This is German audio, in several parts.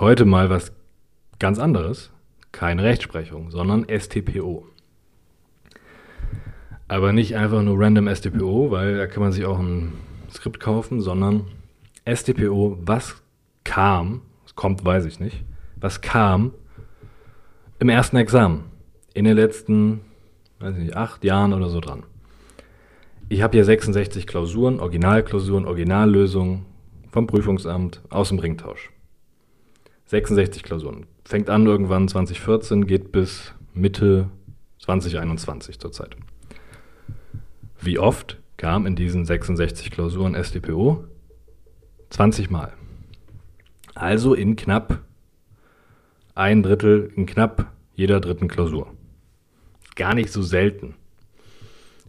Heute mal was ganz anderes. Keine Rechtsprechung, sondern STPO. Aber nicht einfach nur random STPO, weil da kann man sich auch ein Skript kaufen, sondern STPO, was kam, es kommt, weiß ich nicht, was kam im ersten Examen in den letzten, weiß ich nicht, acht Jahren oder so dran. Ich habe hier 66 Klausuren, Originalklausuren, Originallösungen vom Prüfungsamt aus dem Ringtausch. 66 Klausuren. Fängt an irgendwann 2014, geht bis Mitte 2021 zurzeit. Wie oft kam in diesen 66 Klausuren SDPO? 20 Mal. Also in knapp ein Drittel, in knapp jeder dritten Klausur. Gar nicht so selten.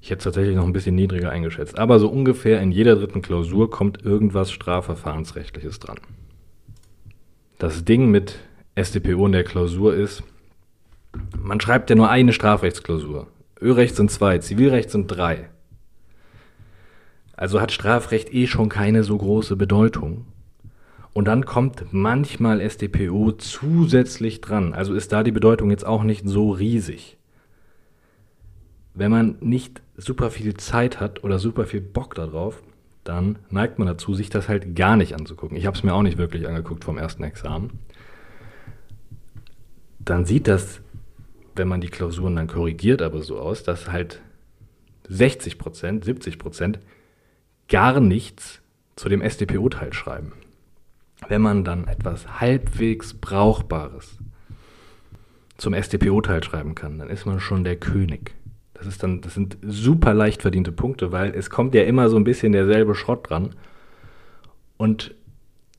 Ich hätte es tatsächlich noch ein bisschen niedriger eingeschätzt. Aber so ungefähr in jeder dritten Klausur kommt irgendwas Strafverfahrensrechtliches dran. Das Ding mit SDPO in der Klausur ist, man schreibt ja nur eine Strafrechtsklausur. Ölrecht sind zwei, Zivilrecht sind drei. Also hat Strafrecht eh schon keine so große Bedeutung. Und dann kommt manchmal SDPO zusätzlich dran. Also ist da die Bedeutung jetzt auch nicht so riesig. Wenn man nicht super viel Zeit hat oder super viel Bock darauf, dann neigt man dazu, sich das halt gar nicht anzugucken. Ich habe es mir auch nicht wirklich angeguckt vom ersten Examen. Dann sieht das, wenn man die Klausuren dann korrigiert, aber so aus, dass halt 60 Prozent, 70 Prozent gar nichts zu dem SDPO-Teil schreiben. Wenn man dann etwas halbwegs Brauchbares zum SDPO-Teil schreiben kann, dann ist man schon der König. Das ist dann, das sind super leicht verdiente Punkte, weil es kommt ja immer so ein bisschen derselbe Schrott dran. Und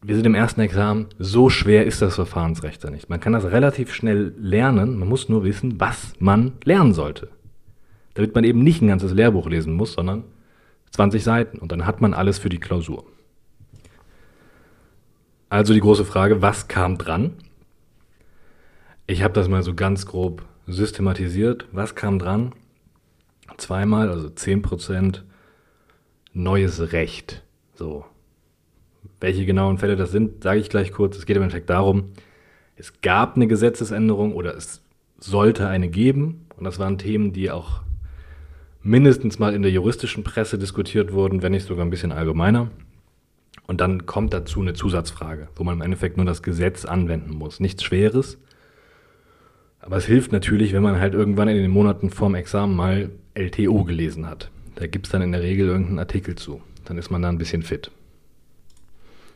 wir sind im ersten Examen, so schwer ist das Verfahrensrecht da nicht. Man kann das relativ schnell lernen, man muss nur wissen, was man lernen sollte. Damit man eben nicht ein ganzes Lehrbuch lesen muss, sondern 20 Seiten und dann hat man alles für die Klausur. Also die große Frage, was kam dran? Ich habe das mal so ganz grob systematisiert. Was kam dran? Zweimal, also 10% neues Recht. So. Welche genauen Fälle das sind, sage ich gleich kurz. Es geht im Endeffekt darum, es gab eine Gesetzesänderung oder es sollte eine geben. Und das waren Themen, die auch mindestens mal in der juristischen Presse diskutiert wurden, wenn nicht sogar ein bisschen allgemeiner. Und dann kommt dazu eine Zusatzfrage, wo man im Endeffekt nur das Gesetz anwenden muss. Nichts Schweres. Aber es hilft natürlich, wenn man halt irgendwann in den Monaten vorm Examen mal LTO gelesen hat. Da gibt es dann in der Regel irgendeinen Artikel zu. Dann ist man da ein bisschen fit.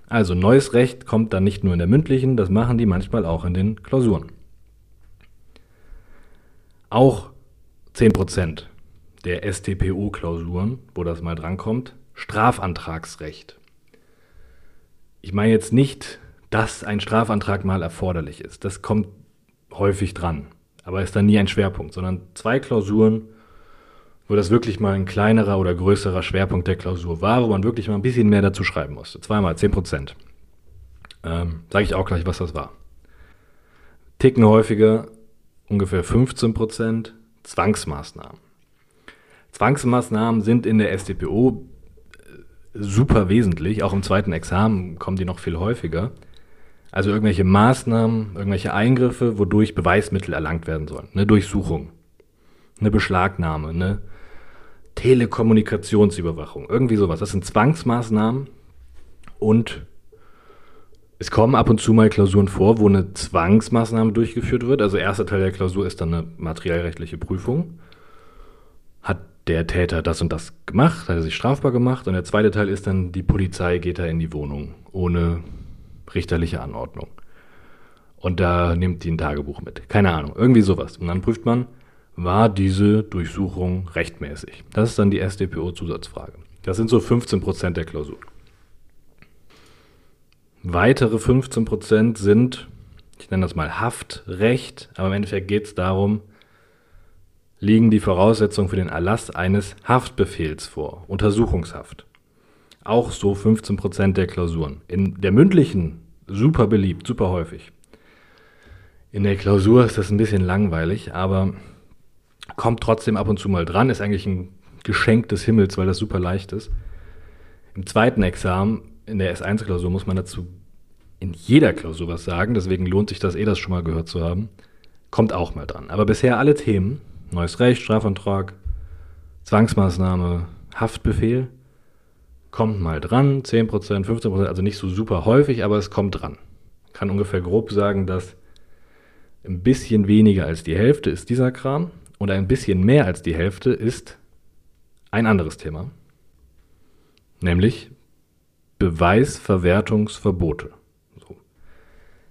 Also neues Recht kommt dann nicht nur in der mündlichen, das machen die manchmal auch in den Klausuren. Auch 10% der STPO-Klausuren, wo das mal drankommt, Strafantragsrecht. Ich meine jetzt nicht, dass ein Strafantrag mal erforderlich ist. Das kommt häufig dran, aber ist dann nie ein Schwerpunkt, sondern zwei Klausuren, wo das wirklich mal ein kleinerer oder größerer Schwerpunkt der Klausur war, wo man wirklich mal ein bisschen mehr dazu schreiben musste. Zweimal 10 Prozent. Ähm, Sage ich auch gleich, was das war. Ticken häufiger, ungefähr 15 Prozent, Zwangsmaßnahmen. Zwangsmaßnahmen sind in der StPO äh, super wesentlich. Auch im zweiten Examen kommen die noch viel häufiger. Also irgendwelche Maßnahmen, irgendwelche Eingriffe, wodurch Beweismittel erlangt werden sollen. Eine Durchsuchung, eine Beschlagnahme, eine Telekommunikationsüberwachung, irgendwie sowas. Das sind Zwangsmaßnahmen und es kommen ab und zu mal Klausuren vor, wo eine Zwangsmaßnahme durchgeführt wird. Also erster Teil der Klausur ist dann eine materiellrechtliche Prüfung. Hat der Täter das und das gemacht, hat er sich strafbar gemacht. Und der zweite Teil ist dann, die Polizei geht da in die Wohnung ohne richterliche Anordnung. Und da nimmt die ein Tagebuch mit. Keine Ahnung, irgendwie sowas. Und dann prüft man, war diese Durchsuchung rechtmäßig? Das ist dann die SDPO-Zusatzfrage. Das sind so 15 Prozent der Klausur. Weitere 15 Prozent sind, ich nenne das mal Haftrecht, aber im Endeffekt geht es darum, liegen die Voraussetzungen für den Erlass eines Haftbefehls vor, Untersuchungshaft. Auch so 15% der Klausuren. In der mündlichen super beliebt, super häufig. In der Klausur ist das ein bisschen langweilig, aber kommt trotzdem ab und zu mal dran, ist eigentlich ein Geschenk des Himmels, weil das super leicht ist. Im zweiten Examen, in der S1-Klausur, muss man dazu in jeder Klausur was sagen, deswegen lohnt sich das eh, das schon mal gehört zu haben. Kommt auch mal dran. Aber bisher alle Themen, neues Recht, Strafantrag, Zwangsmaßnahme, Haftbefehl, kommt mal dran, 10%, 15%, also nicht so super häufig, aber es kommt dran. Kann ungefähr grob sagen, dass ein bisschen weniger als die Hälfte ist dieser Kram und ein bisschen mehr als die Hälfte ist ein anderes Thema, nämlich Beweisverwertungsverbote. So.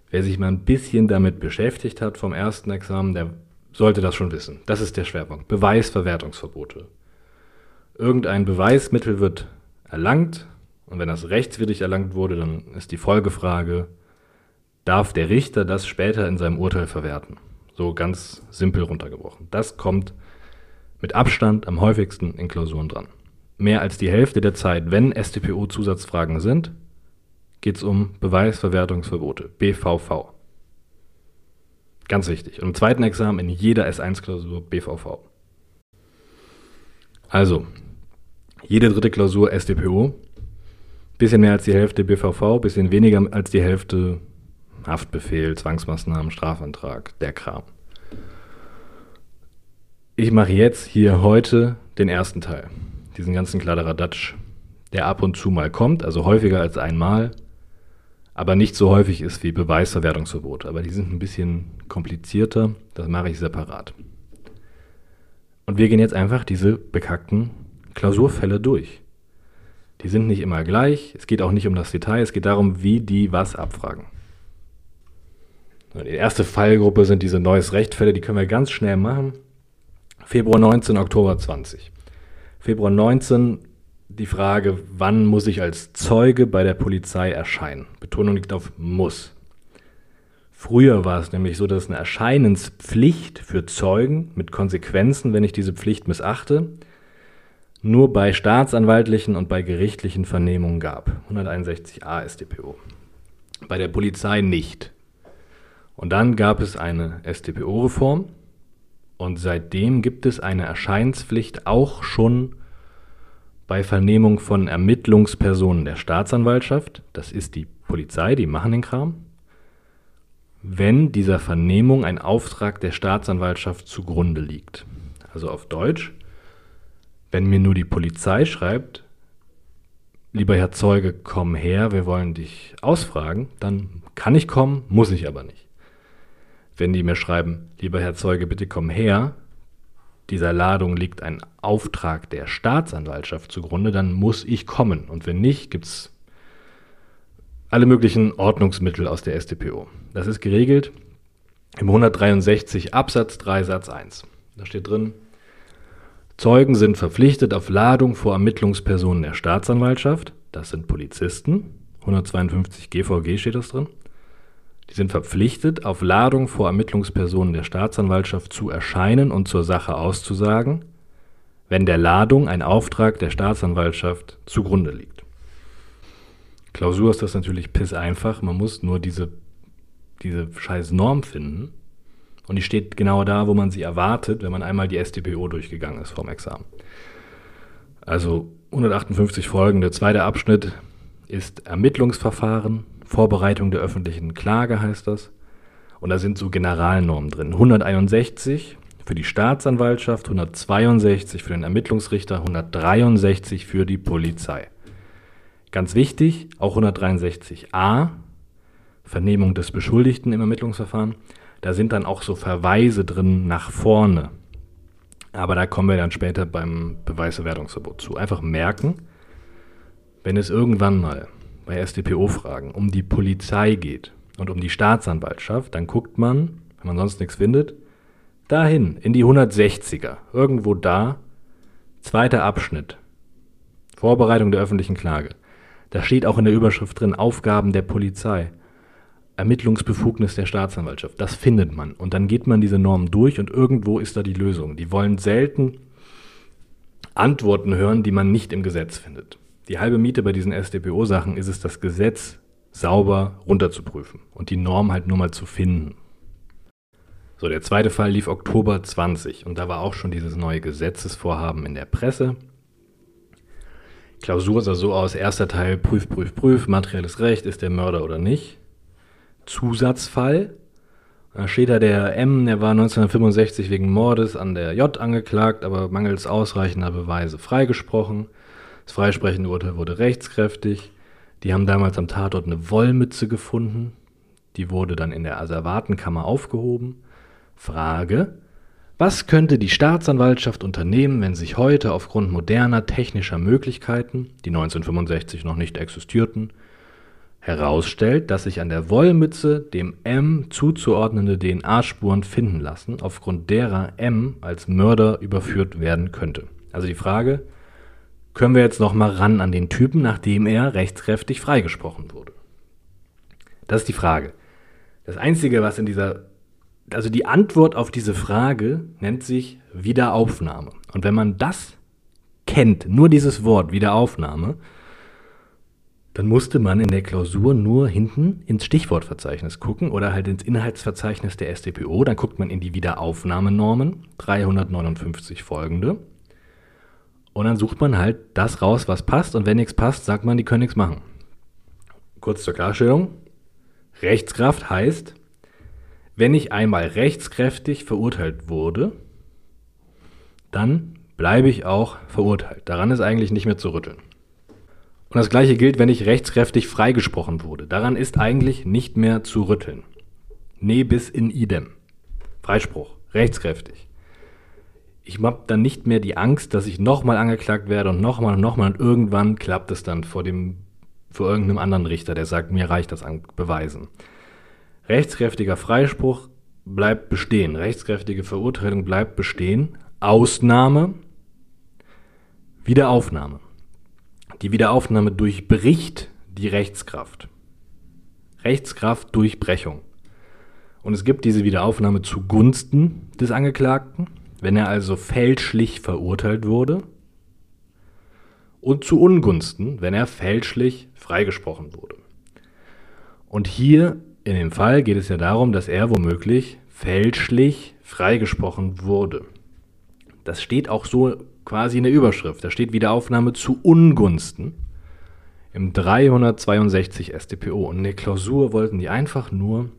Wer sich mal ein bisschen damit beschäftigt hat vom ersten Examen, der sollte das schon wissen. Das ist der Schwerpunkt. Beweisverwertungsverbote. Irgendein Beweismittel wird erlangt und wenn das rechtswidrig erlangt wurde, dann ist die Folgefrage, darf der Richter das später in seinem Urteil verwerten? So ganz simpel runtergebrochen. Das kommt mit Abstand am häufigsten in Klausuren dran. Mehr als die Hälfte der Zeit, wenn StPO-Zusatzfragen sind, geht es um Beweisverwertungsverbote, BVV. Ganz wichtig. Und im zweiten Examen in jeder S1-Klausur BVV. Also, jede dritte Klausur StPO, bisschen mehr als die Hälfte BVV, bisschen weniger als die Hälfte Haftbefehl, Zwangsmaßnahmen, Strafantrag, der Kram. Ich mache jetzt hier heute den ersten Teil, diesen ganzen Kladderadatsch, der ab und zu mal kommt, also häufiger als einmal, aber nicht so häufig ist wie Beweisverwertungsverbote. Aber die sind ein bisschen komplizierter, das mache ich separat. Und wir gehen jetzt einfach diese bekackten Klausurfälle durch. Die sind nicht immer gleich, es geht auch nicht um das Detail, es geht darum, wie die was abfragen. Die erste Fallgruppe sind diese neues Rechtfälle, die können wir ganz schnell machen. Februar 19, Oktober 20. Februar 19 die Frage, wann muss ich als Zeuge bei der Polizei erscheinen? Betonung liegt auf muss. Früher war es nämlich so, dass eine Erscheinenspflicht für Zeugen mit Konsequenzen, wenn ich diese Pflicht missachte, nur bei staatsanwaltlichen und bei gerichtlichen Vernehmungen gab. 161a StPO. Bei der Polizei nicht. Und dann gab es eine StPO-Reform und seitdem gibt es eine Erscheinspflicht auch schon bei Vernehmung von Ermittlungspersonen der Staatsanwaltschaft, das ist die Polizei, die machen den Kram, wenn dieser Vernehmung ein Auftrag der Staatsanwaltschaft zugrunde liegt. Also auf Deutsch, wenn mir nur die Polizei schreibt, lieber Herr Zeuge, komm her, wir wollen dich ausfragen, dann kann ich kommen, muss ich aber nicht wenn die mir schreiben, lieber Herr Zeuge, bitte komm her, dieser Ladung liegt ein Auftrag der Staatsanwaltschaft zugrunde, dann muss ich kommen. Und wenn nicht, gibt es alle möglichen Ordnungsmittel aus der StPO. Das ist geregelt im 163 Absatz 3 Satz 1. Da steht drin, Zeugen sind verpflichtet auf Ladung vor Ermittlungspersonen der Staatsanwaltschaft, das sind Polizisten, 152 GVG steht das drin, die sind verpflichtet, auf Ladung vor Ermittlungspersonen der Staatsanwaltschaft zu erscheinen und zur Sache auszusagen, wenn der Ladung ein Auftrag der Staatsanwaltschaft zugrunde liegt. Klausur ist das natürlich piss einfach, man muss nur diese, diese scheiß Norm finden und die steht genau da, wo man sie erwartet, wenn man einmal die StPO durchgegangen ist vom Examen. Also 158 Folgen, der zweite Abschnitt ist Ermittlungsverfahren, Vorbereitung der öffentlichen Klage heißt das. Und da sind so Generalnormen drin. 161 für die Staatsanwaltschaft, 162 für den Ermittlungsrichter, 163 für die Polizei. Ganz wichtig, auch 163a, Vernehmung des Beschuldigten im Ermittlungsverfahren. Da sind dann auch so Verweise drin nach vorne. Aber da kommen wir dann später beim Beweiserwertungsverbot zu. Einfach merken, wenn es irgendwann mal bei StPO-Fragen um die Polizei geht und um die Staatsanwaltschaft, dann guckt man, wenn man sonst nichts findet, dahin, in die 160er, irgendwo da, zweiter Abschnitt, Vorbereitung der öffentlichen Klage. Da steht auch in der Überschrift drin, Aufgaben der Polizei, Ermittlungsbefugnis der Staatsanwaltschaft. Das findet man. Und dann geht man diese Normen durch und irgendwo ist da die Lösung. Die wollen selten Antworten hören, die man nicht im Gesetz findet. Die halbe Miete bei diesen SDPO-Sachen ist es, das Gesetz sauber runterzuprüfen und die Norm halt nur mal zu finden. So, der zweite Fall lief Oktober 20 und da war auch schon dieses neue Gesetzesvorhaben in der Presse. Klausur sah so aus, erster Teil, prüf, prüf, prüf, materielles Recht, ist der Mörder oder nicht. Zusatzfall. Da steht da der M, der war 1965 wegen Mordes an der J angeklagt, aber mangels ausreichender Beweise freigesprochen. Das freisprechende Urteil wurde rechtskräftig. Die haben damals am Tatort eine Wollmütze gefunden. Die wurde dann in der Asservatenkammer aufgehoben. Frage: Was könnte die Staatsanwaltschaft unternehmen, wenn sich heute aufgrund moderner technischer Möglichkeiten, die 1965 noch nicht existierten, herausstellt, dass sich an der Wollmütze dem M zuzuordnende DNA-Spuren finden lassen, aufgrund derer M als Mörder überführt werden könnte. Also die Frage, können wir jetzt noch mal ran an den Typen, nachdem er rechtskräftig freigesprochen wurde? Das ist die Frage. Das Einzige, was in dieser, also die Antwort auf diese Frage nennt sich Wiederaufnahme. Und wenn man das kennt, nur dieses Wort Wiederaufnahme, dann musste man in der Klausur nur hinten ins Stichwortverzeichnis gucken oder halt ins Inhaltsverzeichnis der StPO. Dann guckt man in die Wiederaufnahmenormen, 359 folgende. Und dann sucht man halt das raus, was passt. Und wenn nichts passt, sagt man, die können nichts machen. Kurz zur Klarstellung. Rechtskraft heißt, wenn ich einmal rechtskräftig verurteilt wurde, dann bleibe ich auch verurteilt. Daran ist eigentlich nicht mehr zu rütteln. Und das gleiche gilt, wenn ich rechtskräftig freigesprochen wurde. Daran ist eigentlich nicht mehr zu rütteln. Ne bis in idem. Freispruch, rechtskräftig. Ich habe dann nicht mehr die Angst, dass ich nochmal angeklagt werde und nochmal und nochmal und irgendwann klappt es dann vor dem, vor irgendeinem anderen Richter, der sagt, mir reicht das an Beweisen. Rechtskräftiger Freispruch bleibt bestehen. Rechtskräftige Verurteilung bleibt bestehen. Ausnahme, Wiederaufnahme. Die Wiederaufnahme durchbricht die Rechtskraft. Rechtskraft Durchbrechung. Und es gibt diese Wiederaufnahme zugunsten des Angeklagten, wenn er also fälschlich verurteilt wurde, und zu Ungunsten, wenn er fälschlich freigesprochen wurde. Und hier in dem Fall geht es ja darum, dass er womöglich fälschlich freigesprochen wurde. Das steht auch so quasi in der Überschrift. Da steht Wiederaufnahme zu Ungunsten im 362 StPO. Und in der Klausur wollten die einfach nur,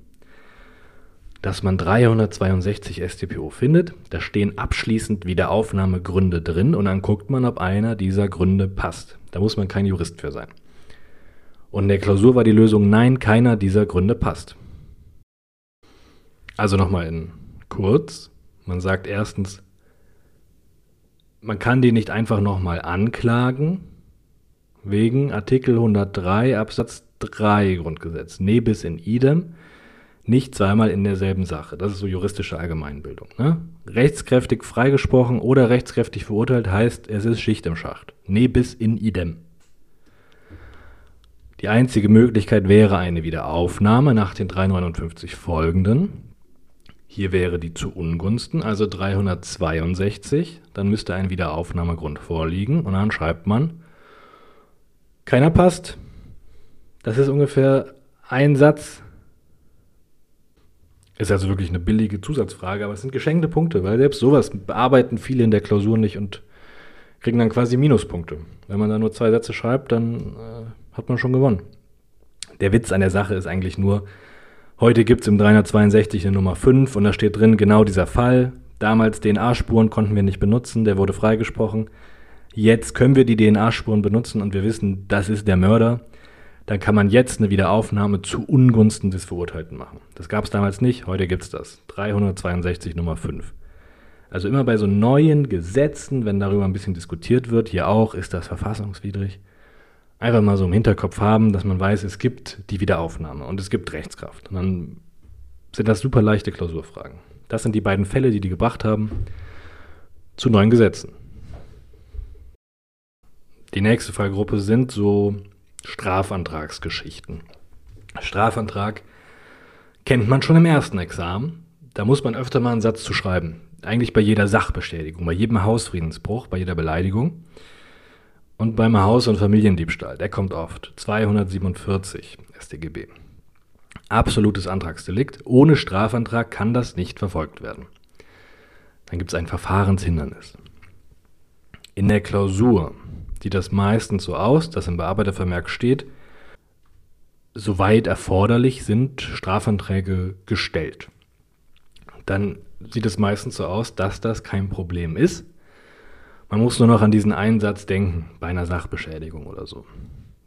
dass man 362 StPO findet. Da stehen abschließend Wiederaufnahmegründe drin und dann guckt man, ob einer dieser Gründe passt. Da muss man kein Jurist für sein. Und in der Klausur war die Lösung, nein, keiner dieser Gründe passt. Also nochmal in kurz. Man sagt erstens, man kann die nicht einfach nochmal anklagen, wegen Artikel 103 Absatz 3 Grundgesetz. Ne bis in idem, nicht zweimal in derselben Sache. Das ist so juristische Allgemeinbildung. Ne? Rechtskräftig freigesprochen oder rechtskräftig verurteilt heißt, es ist Schicht im Schacht. Ne bis in idem. Die einzige Möglichkeit wäre eine Wiederaufnahme nach den 359 folgenden. Hier wäre die zu Ungunsten, also 362. Dann müsste ein Wiederaufnahmegrund vorliegen und dann schreibt man, keiner passt. Das ist ungefähr ein Satz. Ist also wirklich eine billige Zusatzfrage, aber es sind geschenkte Punkte, weil selbst sowas bearbeiten viele in der Klausur nicht und kriegen dann quasi Minuspunkte. Wenn man da nur zwei Sätze schreibt, dann äh, hat man schon gewonnen. Der Witz an der Sache ist eigentlich nur, Heute gibt es im 362 eine Nummer 5 und da steht drin genau dieser Fall. Damals DNA-Spuren konnten wir nicht benutzen, der wurde freigesprochen. Jetzt können wir die DNA-Spuren benutzen und wir wissen, das ist der Mörder. Dann kann man jetzt eine Wiederaufnahme zu Ungunsten des Verurteilten machen. Das gab es damals nicht, heute gibt es das. 362 Nummer 5. Also immer bei so neuen Gesetzen, wenn darüber ein bisschen diskutiert wird, hier auch, ist das verfassungswidrig einfach mal so im Hinterkopf haben, dass man weiß, es gibt die Wiederaufnahme und es gibt Rechtskraft. Und dann sind das super leichte Klausurfragen. Das sind die beiden Fälle, die die gebracht haben zu neuen Gesetzen. Die nächste Fallgruppe sind so Strafantragsgeschichten. Strafantrag kennt man schon im ersten Examen. Da muss man öfter mal einen Satz zu schreiben. Eigentlich bei jeder Sachbestätigung, bei jedem Hausfriedensbruch, bei jeder Beleidigung. Und beim Haus- und Familiendiebstahl, der kommt oft. 247 StGB. Absolutes Antragsdelikt. Ohne Strafantrag kann das nicht verfolgt werden. Dann gibt es ein Verfahrenshindernis. In der Klausur sieht das meistens so aus, dass im Bearbeitervermerk steht, soweit erforderlich sind Strafanträge gestellt. Dann sieht es meistens so aus, dass das kein Problem ist. Man muss nur noch an diesen Einsatz denken, bei einer Sachbeschädigung oder so.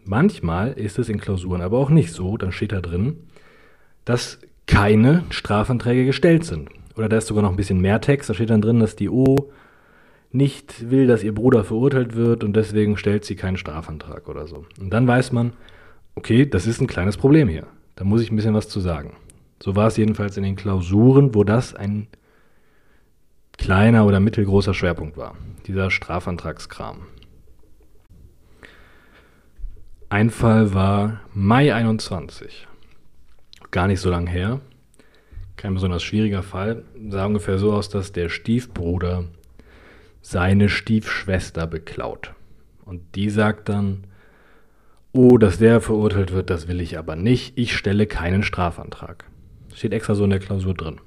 Manchmal ist es in Klausuren aber auch nicht so, dann steht da drin, dass keine Strafanträge gestellt sind. Oder da ist sogar noch ein bisschen mehr Text, da steht dann drin, dass die O nicht will, dass ihr Bruder verurteilt wird und deswegen stellt sie keinen Strafantrag oder so. Und dann weiß man, okay, das ist ein kleines Problem hier. Da muss ich ein bisschen was zu sagen. So war es jedenfalls in den Klausuren, wo das ein kleiner oder mittelgroßer Schwerpunkt war, dieser Strafantragskram. Ein Fall war Mai 21. Gar nicht so lang her. Kein besonders schwieriger Fall. Sah ungefähr so aus, dass der Stiefbruder seine Stiefschwester beklaut. Und die sagt dann, oh, dass der verurteilt wird, das will ich aber nicht. Ich stelle keinen Strafantrag. Steht extra so in der Klausur drin.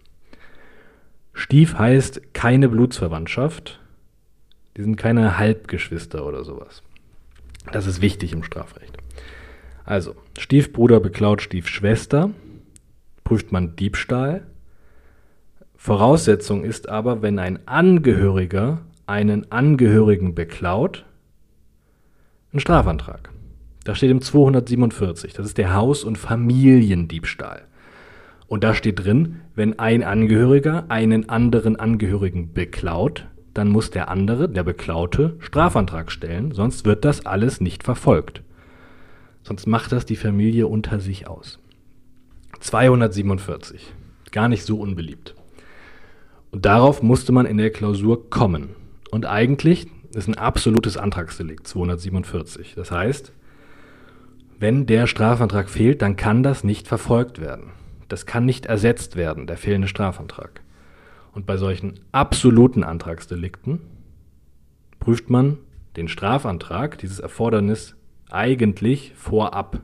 Stief heißt keine Blutsverwandtschaft. Die sind keine Halbgeschwister oder sowas. Das ist wichtig im Strafrecht. Also, Stiefbruder beklaut Stiefschwester, prüft man Diebstahl. Voraussetzung ist aber, wenn ein Angehöriger einen Angehörigen beklaut, ein Strafantrag. Da steht im 247, das ist der Haus- und Familiendiebstahl. Und da steht drin, wenn ein Angehöriger einen anderen Angehörigen beklaut, dann muss der andere, der Beklaute, Strafantrag stellen, sonst wird das alles nicht verfolgt. Sonst macht das die Familie unter sich aus. 247. Gar nicht so unbeliebt. Und darauf musste man in der Klausur kommen. Und eigentlich ist ein absolutes Antragsdelikt 247. Das heißt, wenn der Strafantrag fehlt, dann kann das nicht verfolgt werden. Das kann nicht ersetzt werden, der fehlende Strafantrag. Und bei solchen absoluten Antragsdelikten prüft man den Strafantrag, dieses Erfordernis, eigentlich vorab.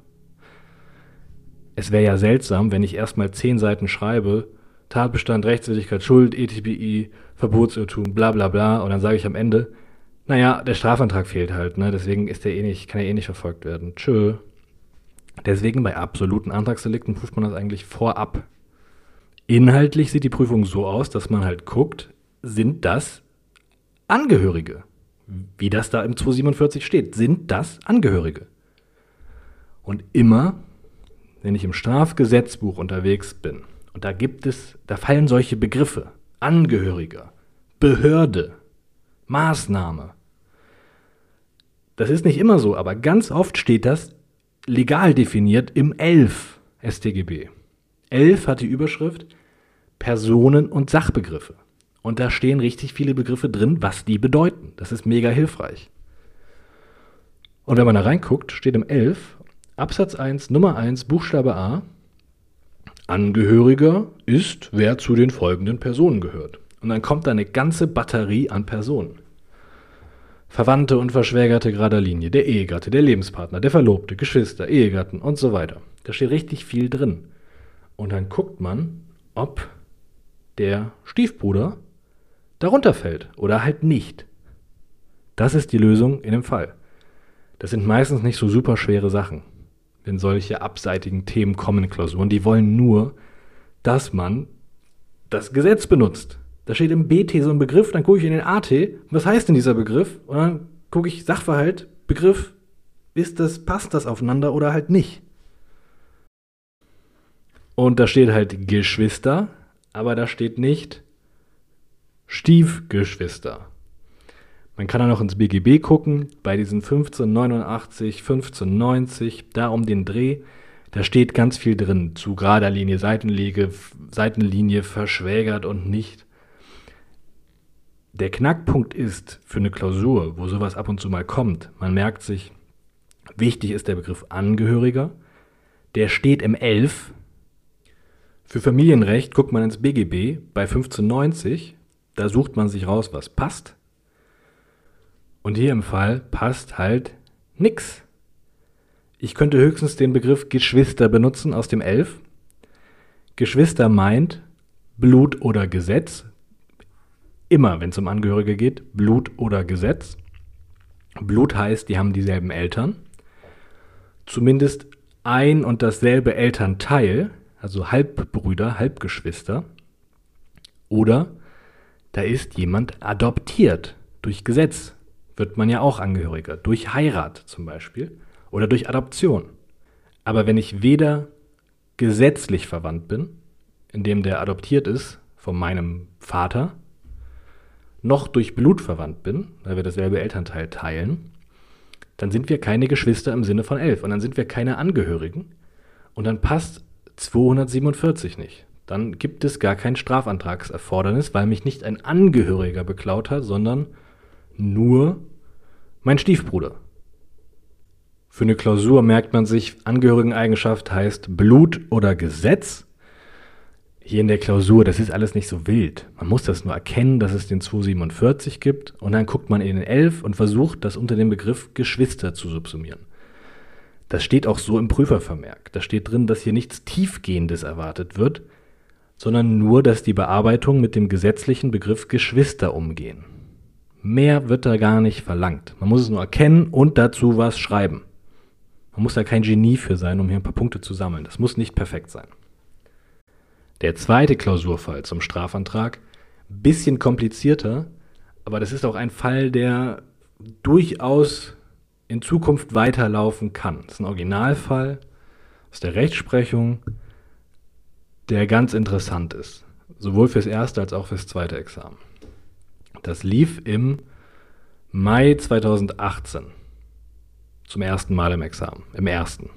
Es wäre ja seltsam, wenn ich erstmal zehn Seiten schreibe, Tatbestand, Rechtswidrigkeit, Schuld, ETPI, Verbotsirrtum, bla bla bla, und dann sage ich am Ende, naja, der Strafantrag fehlt halt, ne? deswegen ist der eh nicht, kann er eh nicht verfolgt werden. Tschö. Deswegen bei absoluten Antragsdelikten prüft man das eigentlich vorab. Inhaltlich sieht die Prüfung so aus, dass man halt guckt, sind das Angehörige? Wie das da im 247 steht. Sind das Angehörige? Und immer, wenn ich im Strafgesetzbuch unterwegs bin, und da gibt es, da fallen solche Begriffe, Angehöriger, Behörde, Maßnahme. Das ist nicht immer so, aber ganz oft steht das legal definiert im 11 StGB. 11 hat die Überschrift Personen- und Sachbegriffe. Und da stehen richtig viele Begriffe drin, was die bedeuten. Das ist mega hilfreich. Und wenn man da reinguckt, steht im 11 Absatz 1 Nummer 1 Buchstabe A Angehöriger ist, wer zu den folgenden Personen gehört. Und dann kommt da eine ganze Batterie an Personen. Verwandte und Verschwägerte gerader Linie, der Ehegatte, der Lebenspartner, der Verlobte, Geschwister, Ehegatten und so weiter. Da steht richtig viel drin. Und dann guckt man, ob der Stiefbruder darunter fällt oder halt nicht. Das ist die Lösung in dem Fall. Das sind meistens nicht so super schwere Sachen, wenn solche abseitigen Themen kommen in Klausuren. Die wollen nur, dass man das Gesetz benutzt. Da steht im BT so ein Begriff, dann gucke ich in den AT, was heißt denn dieser Begriff? Und dann gucke ich Sachverhalt, Begriff, ist das, passt das aufeinander oder halt nicht? Und da steht halt Geschwister, aber da steht nicht Stiefgeschwister. Man kann dann noch ins BGB gucken, bei diesen 1589, 1590, da um den Dreh, da steht ganz viel drin zu gerader Linie, Seitenlinie, Seitenlinie verschwägert und nicht. Der Knackpunkt ist für eine Klausur, wo sowas ab und zu mal kommt, man merkt sich, wichtig ist der Begriff Angehöriger, der steht im 11. Für Familienrecht guckt man ins BGB bei 1590 da sucht man sich raus, was passt. Und hier im Fall passt halt nix. Ich könnte höchstens den Begriff Geschwister benutzen aus dem Elf. Geschwister meint Blut oder Gesetz. Immer, wenn es um Angehörige geht, Blut oder Gesetz. Blut heißt, die haben dieselben Eltern. Zumindest ein und dasselbe Elternteil, also Halbbrüder, Halbgeschwister, oder da ist jemand adoptiert durch Gesetz, wird man ja auch Angehöriger, durch Heirat zum Beispiel oder durch Adoption. Aber wenn ich weder gesetzlich verwandt bin, indem der adoptiert ist von meinem Vater, noch durch Blut verwandt bin, weil wir dasselbe Elternteil teilen, dann sind wir keine Geschwister im Sinne von elf und dann sind wir keine Angehörigen und dann passt 247 nicht. Dann gibt es gar kein Strafantragserfordernis, weil mich nicht ein Angehöriger beklaut hat, sondern nur mein Stiefbruder. Für eine Klausur merkt man sich, Angehörigeneigenschaft heißt Blut oder Gesetz hier in der Klausur, das ist alles nicht so wild. Man muss das nur erkennen, dass es den 247 gibt und dann guckt man in den 11 und versucht, das unter dem Begriff Geschwister zu subsumieren. Das steht auch so im Prüfervermerk. Da steht drin, dass hier nichts Tiefgehendes erwartet wird, sondern nur, dass die Bearbeitung mit dem gesetzlichen Begriff Geschwister umgehen. Mehr wird da gar nicht verlangt. Man muss es nur erkennen und dazu was schreiben. Man muss da kein Genie für sein, um hier ein paar Punkte zu sammeln. Das muss nicht perfekt sein. Der zweite Klausurfall zum Strafantrag, bisschen komplizierter, aber das ist auch ein Fall, der durchaus in Zukunft weiterlaufen kann. Das ist ein Originalfall aus der Rechtsprechung, der ganz interessant ist. Sowohl fürs erste als auch fürs zweite Examen. Das lief im Mai 2018. Zum ersten Mal im Examen. Im ersten.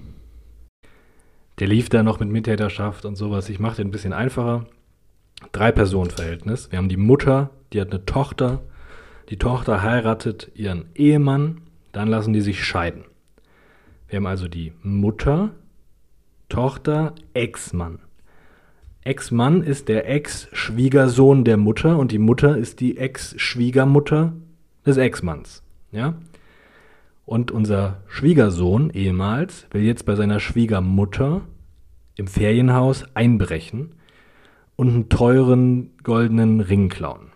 Der lief da noch mit Mittäterschaft und sowas. Ich mache den ein bisschen einfacher. Drei-Personen-Verhältnis. Wir haben die Mutter, die hat eine Tochter. Die Tochter heiratet ihren Ehemann. Dann lassen die sich scheiden. Wir haben also die Mutter, Tochter, Ex-Mann. Ex-Mann ist der Ex-Schwiegersohn der Mutter und die Mutter ist die Ex-Schwiegermutter des Ex-Manns. Ja? Und unser Schwiegersohn ehemals will jetzt bei seiner Schwiegermutter im Ferienhaus einbrechen und einen teuren goldenen Ring klauen.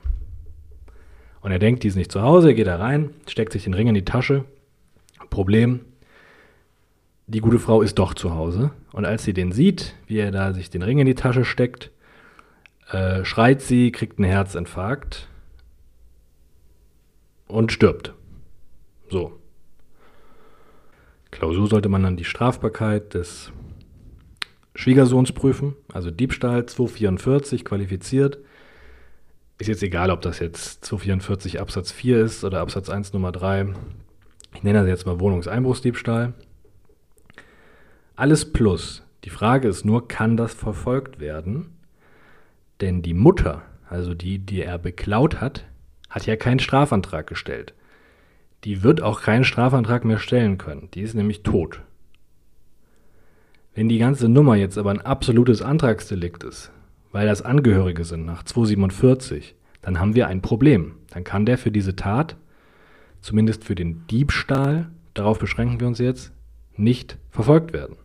Und er denkt, die ist nicht zu Hause, geht da rein, steckt sich den Ring in die Tasche. Problem, die gute Frau ist doch zu Hause. Und als sie den sieht, wie er da sich den Ring in die Tasche steckt, äh, schreit sie, kriegt einen Herzinfarkt und stirbt. So. Klausur sollte man dann die Strafbarkeit des Schwiegersohns prüfen, also Diebstahl 244 qualifiziert. Ist jetzt egal, ob das jetzt 244 Absatz 4 ist oder Absatz 1 Nummer 3. Ich nenne das jetzt mal Wohnungseinbruchsdiebstahl. Alles plus. Die Frage ist nur, kann das verfolgt werden? Denn die Mutter, also die, die er beklaut hat, hat ja keinen Strafantrag gestellt die wird auch keinen Strafantrag mehr stellen können. Die ist nämlich tot. Wenn die ganze Nummer jetzt aber ein absolutes Antragsdelikt ist, weil das Angehörige sind nach 247, dann haben wir ein Problem. Dann kann der für diese Tat, zumindest für den Diebstahl, darauf beschränken wir uns jetzt, nicht verfolgt werden.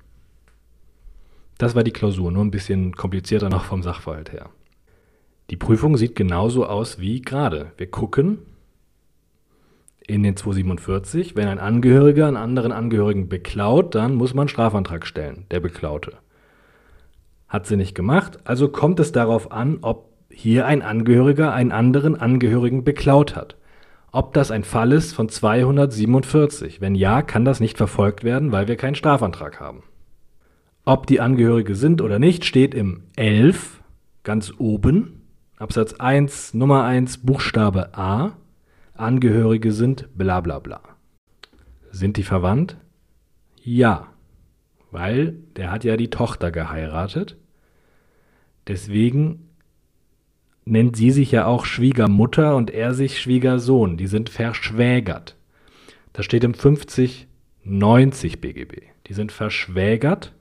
Das war die Klausur, nur ein bisschen komplizierter noch vom Sachverhalt her. Die Prüfung sieht genauso aus wie gerade. Wir gucken, in den 247, wenn ein Angehöriger einen anderen Angehörigen beklaut, dann muss man einen Strafantrag stellen, der Beklaute. Hat sie nicht gemacht, also kommt es darauf an, ob hier ein Angehöriger einen anderen Angehörigen beklaut hat. Ob das ein Fall ist von 247. Wenn ja, kann das nicht verfolgt werden, weil wir keinen Strafantrag haben. Ob die Angehörige sind oder nicht, steht im 11 ganz oben, Absatz 1, Nummer 1, Buchstabe A. Angehörige sind, bla bla bla. Sind die verwandt? Ja, weil der hat ja die Tochter geheiratet. Deswegen nennt sie sich ja auch Schwiegermutter und er sich Schwiegersohn. Die sind verschwägert. Das steht im 5090 BGB. Die sind verschwägert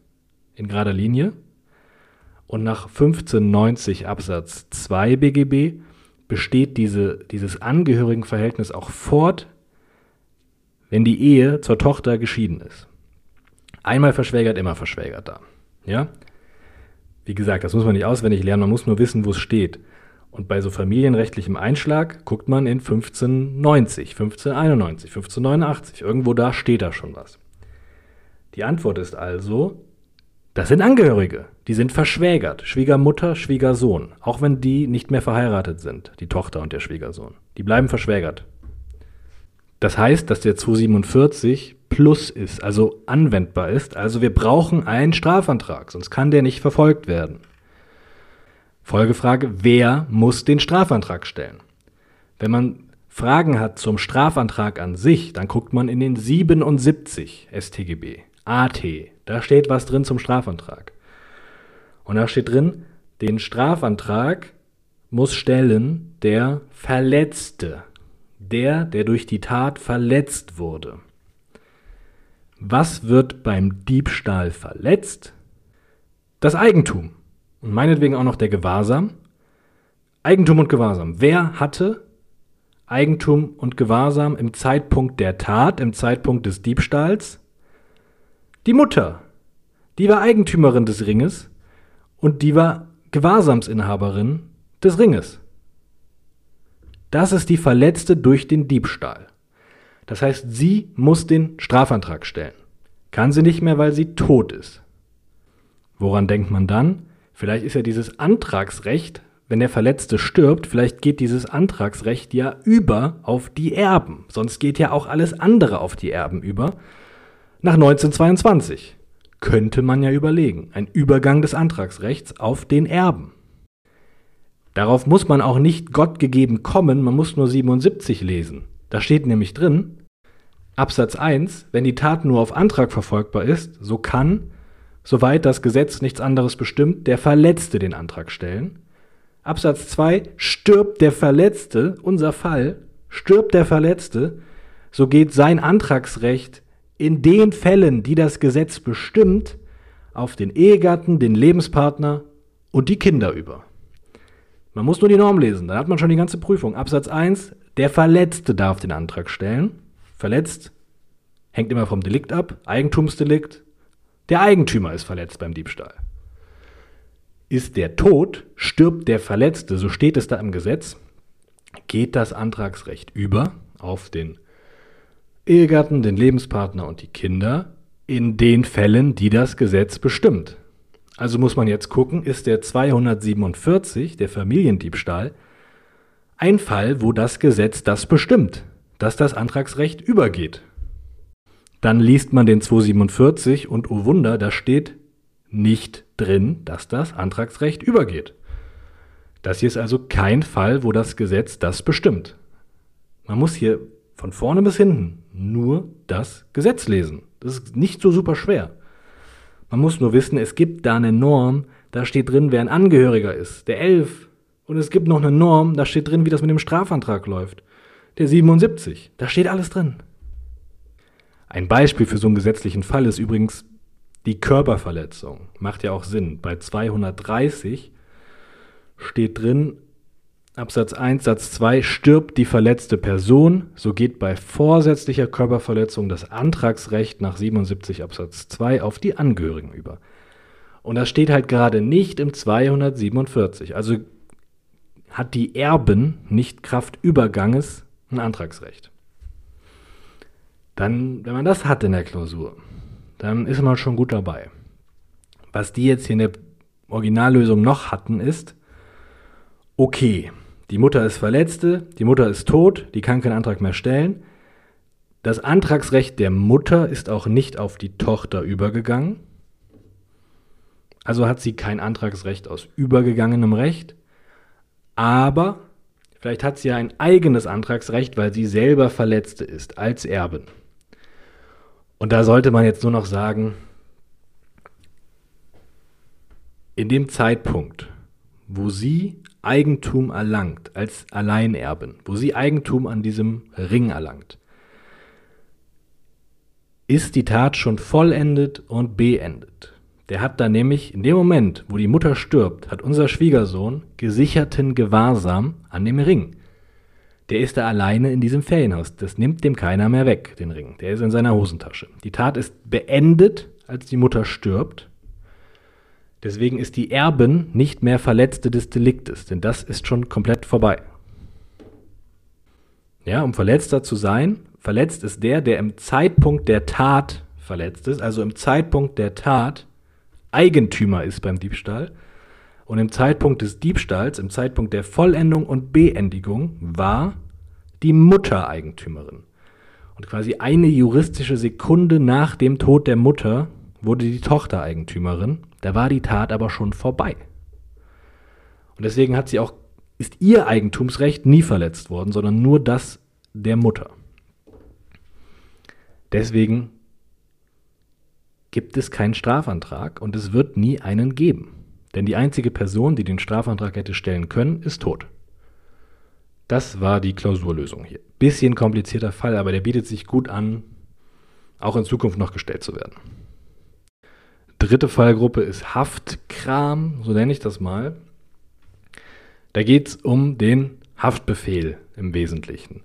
in gerader Linie. Und nach 1590 Absatz 2 BGB besteht diese, dieses Angehörigenverhältnis auch fort, wenn die Ehe zur Tochter geschieden ist. Einmal verschwägert, immer verschwägert da. Ja? Wie gesagt, das muss man nicht auswendig lernen, man muss nur wissen, wo es steht. Und bei so familienrechtlichem Einschlag guckt man in 1590, 1591, 1589. Irgendwo da steht da schon was. Die Antwort ist also, das sind Angehörige, die sind verschwägert, Schwiegermutter, Schwiegersohn, auch wenn die nicht mehr verheiratet sind, die Tochter und der Schwiegersohn. Die bleiben verschwägert. Das heißt, dass der 247 plus ist, also anwendbar ist. Also wir brauchen einen Strafantrag, sonst kann der nicht verfolgt werden. Folgefrage, wer muss den Strafantrag stellen? Wenn man Fragen hat zum Strafantrag an sich, dann guckt man in den 77 StGB, AT. Da steht was drin zum Strafantrag. Und da steht drin, den Strafantrag muss stellen der Verletzte der, der durch die Tat verletzt wurde. Was wird beim Diebstahl verletzt? Das Eigentum. Und meinetwegen auch noch der Gewahrsam. Eigentum und Gewahrsam. Wer hatte Eigentum und Gewahrsam im Zeitpunkt der Tat, im Zeitpunkt des Diebstahls? Die Mutter. Die war Eigentümerin des Ringes und die war Gewahrsamsinhaberin des Ringes. Das ist die Verletzte durch den Diebstahl. Das heißt, sie muss den Strafantrag stellen. Kann sie nicht mehr, weil sie tot ist. Woran denkt man dann? Vielleicht ist ja dieses Antragsrecht, wenn der Verletzte stirbt, vielleicht geht dieses Antragsrecht ja über auf die Erben. Sonst geht ja auch alles andere auf die Erben über. Nach 1922 könnte man ja überlegen. Ein Übergang des Antragsrechts auf den Erben. Darauf muss man auch nicht Gott gegeben kommen, man muss nur 77 lesen. Da steht nämlich drin, Absatz 1, wenn die Tat nur auf Antrag verfolgbar ist, so kann, soweit das Gesetz nichts anderes bestimmt, der Verletzte den Antrag stellen. Absatz 2, stirbt der Verletzte, unser Fall, stirbt der Verletzte, so geht sein Antragsrecht in den Fällen, die das Gesetz bestimmt, auf den Ehegatten, den Lebenspartner und die Kinder über. Man muss nur die Norm lesen, dann hat man schon die ganze Prüfung. Absatz 1, der Verletzte darf den Antrag stellen. Verletzt hängt immer vom Delikt ab. Eigentumsdelikt. Der Eigentümer ist verletzt beim Diebstahl. Ist der tot, stirbt der Verletzte, so steht es da im Gesetz, geht das Antragsrecht über auf den Ehegatten, den Lebenspartner und die Kinder in den Fällen, die das Gesetz bestimmt. Also muss man jetzt gucken, ist der 247, der Familiendiebstahl, ein Fall, wo das Gesetz das bestimmt, dass das Antragsrecht übergeht. Dann liest man den 247 und oh Wunder, da steht nicht drin, dass das Antragsrecht übergeht. Das hier ist also kein Fall, wo das Gesetz das bestimmt. Man muss hier von vorne bis hinten nur das Gesetz lesen. Das ist nicht so super schwer. Man muss nur wissen, es gibt da eine Norm, da steht drin, wer ein Angehöriger ist, der 11. Und es gibt noch eine Norm, da steht drin, wie das mit dem Strafantrag läuft, der 77. Da steht alles drin. Ein Beispiel für so einen gesetzlichen Fall ist übrigens die Körperverletzung. Macht ja auch Sinn. Bei 230 steht drin, Absatz 1 Satz 2 stirbt die verletzte Person, so geht bei vorsätzlicher Körperverletzung das Antragsrecht nach 77 Absatz 2 auf die Angehörigen über. Und das steht halt gerade nicht im 247. Also hat die Erben nicht Kraft Überganges ein Antragsrecht. Dann, wenn man das hat in der Klausur, dann ist man schon gut dabei. Was die jetzt hier in der Originallösung noch hatten, ist, okay, die Mutter ist Verletzte, die Mutter ist tot, die kann keinen Antrag mehr stellen. Das Antragsrecht der Mutter ist auch nicht auf die Tochter übergegangen. Also hat sie kein Antragsrecht aus übergegangenem Recht. Aber vielleicht hat sie ja ein eigenes Antragsrecht, weil sie selber Verletzte ist als Erbin. Und da sollte man jetzt nur noch sagen, in dem Zeitpunkt, wo sie Eigentum erlangt, als Alleinerben, wo sie Eigentum an diesem Ring erlangt, ist die Tat schon vollendet und beendet. Der hat da nämlich in dem Moment, wo die Mutter stirbt, hat unser Schwiegersohn gesicherten Gewahrsam an dem Ring. Der ist da alleine in diesem Ferienhaus. Das nimmt dem keiner mehr weg, den Ring. Der ist in seiner Hosentasche. Die Tat ist beendet, als die Mutter stirbt. Deswegen ist die Erbin nicht mehr Verletzte des Deliktes, denn das ist schon komplett vorbei. Ja, um Verletzter zu sein, verletzt ist der, der im Zeitpunkt der Tat verletzt ist, also im Zeitpunkt der Tat Eigentümer ist beim Diebstahl und im Zeitpunkt des Diebstahls, im Zeitpunkt der Vollendung und Beendigung war die Mutter Eigentümerin. Und quasi eine juristische Sekunde nach dem Tod der Mutter wurde die Tochter Eigentümerin. Da war die Tat aber schon vorbei. Und deswegen hat sie auch, ist ihr Eigentumsrecht nie verletzt worden, sondern nur das der Mutter. Deswegen gibt es keinen Strafantrag und es wird nie einen geben. Denn die einzige Person, die den Strafantrag hätte stellen können, ist tot. Das war die Klausurlösung hier. Bisschen komplizierter Fall, aber der bietet sich gut an, auch in Zukunft noch gestellt zu werden. Dritte Fallgruppe ist Haftkram, so nenne ich das mal. Da geht es um den Haftbefehl im Wesentlichen.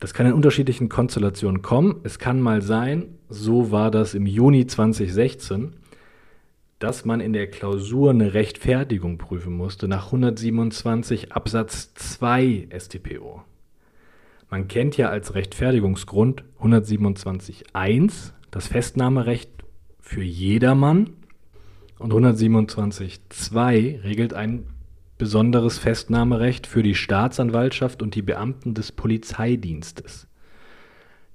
Das kann in unterschiedlichen Konstellationen kommen. Es kann mal sein, so war das im Juni 2016, dass man in der Klausur eine Rechtfertigung prüfen musste nach 127 Absatz 2 StPO. Man kennt ja als Rechtfertigungsgrund 127.1 das Festnahmerecht für jedermann und 127.2 regelt ein besonderes Festnahmerecht für die Staatsanwaltschaft und die Beamten des Polizeidienstes.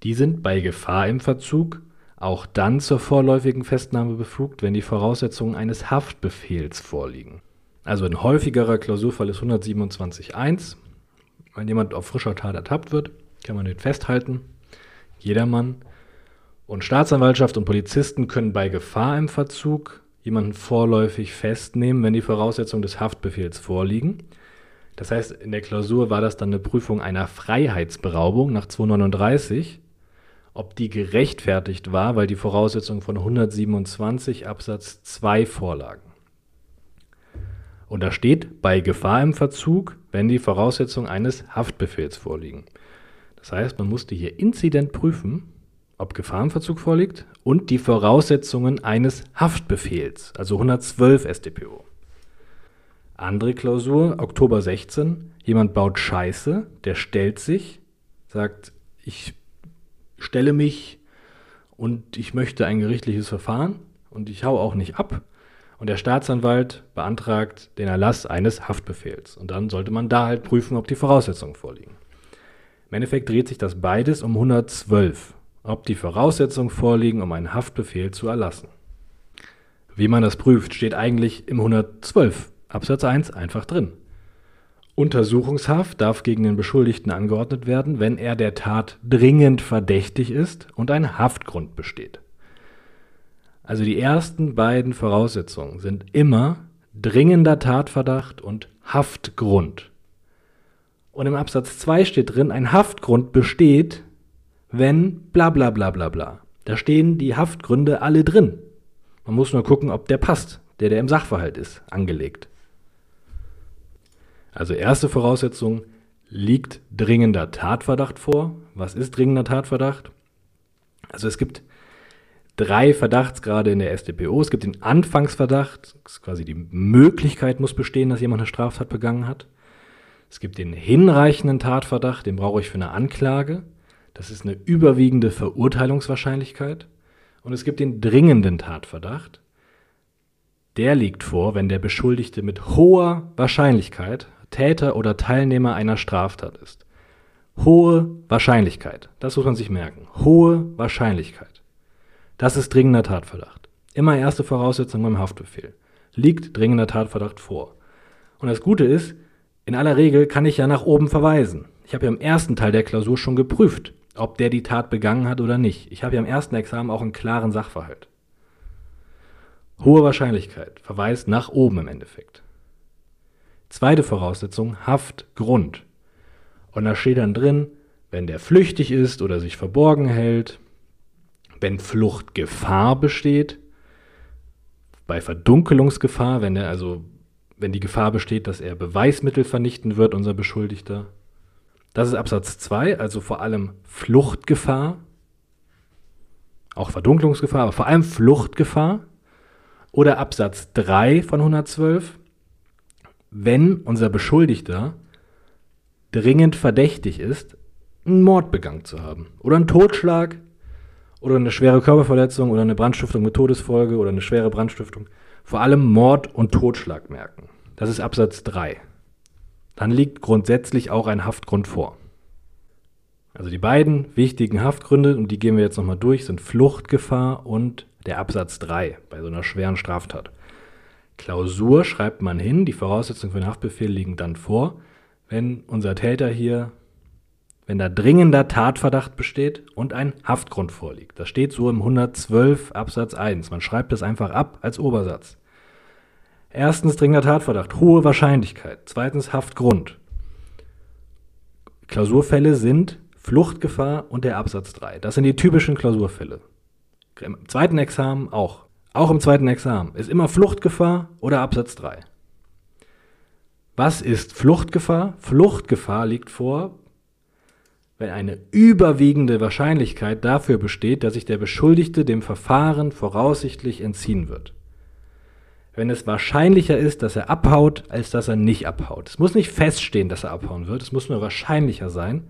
Die sind bei Gefahr im Verzug auch dann zur vorläufigen Festnahme befugt, wenn die Voraussetzungen eines Haftbefehls vorliegen. Also ein häufigerer Klausurfall ist 127.1. Wenn jemand auf frischer Tat ertappt wird, kann man den festhalten. Jedermann. Und Staatsanwaltschaft und Polizisten können bei Gefahr im Verzug jemanden vorläufig festnehmen, wenn die Voraussetzungen des Haftbefehls vorliegen. Das heißt, in der Klausur war das dann eine Prüfung einer Freiheitsberaubung nach 239 ob die gerechtfertigt war, weil die Voraussetzungen von 127 Absatz 2 vorlagen. Und da steht bei Gefahr im Verzug, wenn die Voraussetzungen eines Haftbefehls vorliegen. Das heißt, man musste hier inzident prüfen, ob Gefahr im Verzug vorliegt und die Voraussetzungen eines Haftbefehls, also 112 StPO. Andere Klausur, Oktober 16, jemand baut Scheiße, der stellt sich, sagt, ich stelle mich und ich möchte ein gerichtliches Verfahren und ich hau auch nicht ab. Und der Staatsanwalt beantragt den Erlass eines Haftbefehls. Und dann sollte man da halt prüfen, ob die Voraussetzungen vorliegen. Im Endeffekt dreht sich das beides um 112, ob die Voraussetzungen vorliegen, um einen Haftbefehl zu erlassen. Wie man das prüft, steht eigentlich im 112 Absatz 1 einfach drin. Untersuchungshaft darf gegen den Beschuldigten angeordnet werden, wenn er der Tat dringend verdächtig ist und ein Haftgrund besteht. Also die ersten beiden Voraussetzungen sind immer dringender Tatverdacht und Haftgrund. Und im Absatz 2 steht drin, ein Haftgrund besteht, wenn bla bla bla bla bla. Da stehen die Haftgründe alle drin. Man muss nur gucken, ob der passt, der, der im Sachverhalt ist, angelegt. Also erste Voraussetzung, liegt dringender Tatverdacht vor. Was ist dringender Tatverdacht? Also es gibt drei Verdachtsgrade in der StPO. Es gibt den Anfangsverdacht, quasi die Möglichkeit muss bestehen, dass jemand eine Straftat begangen hat. Es gibt den hinreichenden Tatverdacht, den brauche ich für eine Anklage. Das ist eine überwiegende Verurteilungswahrscheinlichkeit. Und es gibt den dringenden Tatverdacht. Der liegt vor, wenn der Beschuldigte mit hoher Wahrscheinlichkeit Täter oder Teilnehmer einer Straftat ist. Hohe Wahrscheinlichkeit. Das muss man sich merken. Hohe Wahrscheinlichkeit. Das ist dringender Tatverdacht. Immer erste Voraussetzung beim Haftbefehl. Liegt dringender Tatverdacht vor. Und das Gute ist, in aller Regel kann ich ja nach oben verweisen. Ich habe ja im ersten Teil der Klausur schon geprüft, ob der die Tat begangen hat oder nicht. Ich habe ja im ersten Examen auch einen klaren Sachverhalt. Hohe Wahrscheinlichkeit, Verweis nach oben im Endeffekt. Zweite Voraussetzung, Haftgrund. Und da steht dann drin, wenn der flüchtig ist oder sich verborgen hält, wenn Fluchtgefahr besteht, bei Verdunkelungsgefahr, wenn er also wenn die Gefahr besteht, dass er Beweismittel vernichten wird, unser Beschuldigter. Das ist Absatz 2, also vor allem Fluchtgefahr, auch Verdunkelungsgefahr, aber vor allem Fluchtgefahr. Oder Absatz 3 von 112, wenn unser Beschuldigter dringend verdächtig ist, einen Mord begangen zu haben oder einen Totschlag oder eine schwere Körperverletzung oder eine Brandstiftung mit Todesfolge oder eine schwere Brandstiftung, vor allem Mord und Totschlag merken. Das ist Absatz 3. Dann liegt grundsätzlich auch ein Haftgrund vor. Also die beiden wichtigen Haftgründe, und die gehen wir jetzt nochmal durch, sind Fluchtgefahr und der Absatz 3 bei so einer schweren Straftat. Klausur schreibt man hin, die Voraussetzungen für den Haftbefehl liegen dann vor, wenn unser Täter hier, wenn da dringender Tatverdacht besteht und ein Haftgrund vorliegt. Das steht so im 112 Absatz 1. Man schreibt das einfach ab als Obersatz. Erstens dringender Tatverdacht, hohe Wahrscheinlichkeit. Zweitens Haftgrund. Klausurfälle sind Fluchtgefahr und der Absatz 3. Das sind die typischen Klausurfälle. Im zweiten Examen auch. Auch im zweiten Examen ist immer Fluchtgefahr oder Absatz 3. Was ist Fluchtgefahr? Fluchtgefahr liegt vor, wenn eine überwiegende Wahrscheinlichkeit dafür besteht, dass sich der Beschuldigte dem Verfahren voraussichtlich entziehen wird. Wenn es wahrscheinlicher ist, dass er abhaut, als dass er nicht abhaut. Es muss nicht feststehen, dass er abhauen wird, es muss nur wahrscheinlicher sein,